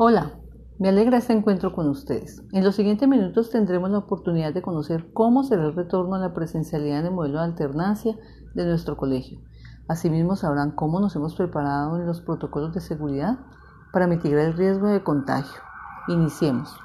Hola, me alegra este encuentro con ustedes. En los siguientes minutos tendremos la oportunidad de conocer cómo será el retorno a la presencialidad en el modelo de alternancia de nuestro colegio. Asimismo sabrán cómo nos hemos preparado en los protocolos de seguridad para mitigar el riesgo de contagio. Iniciemos.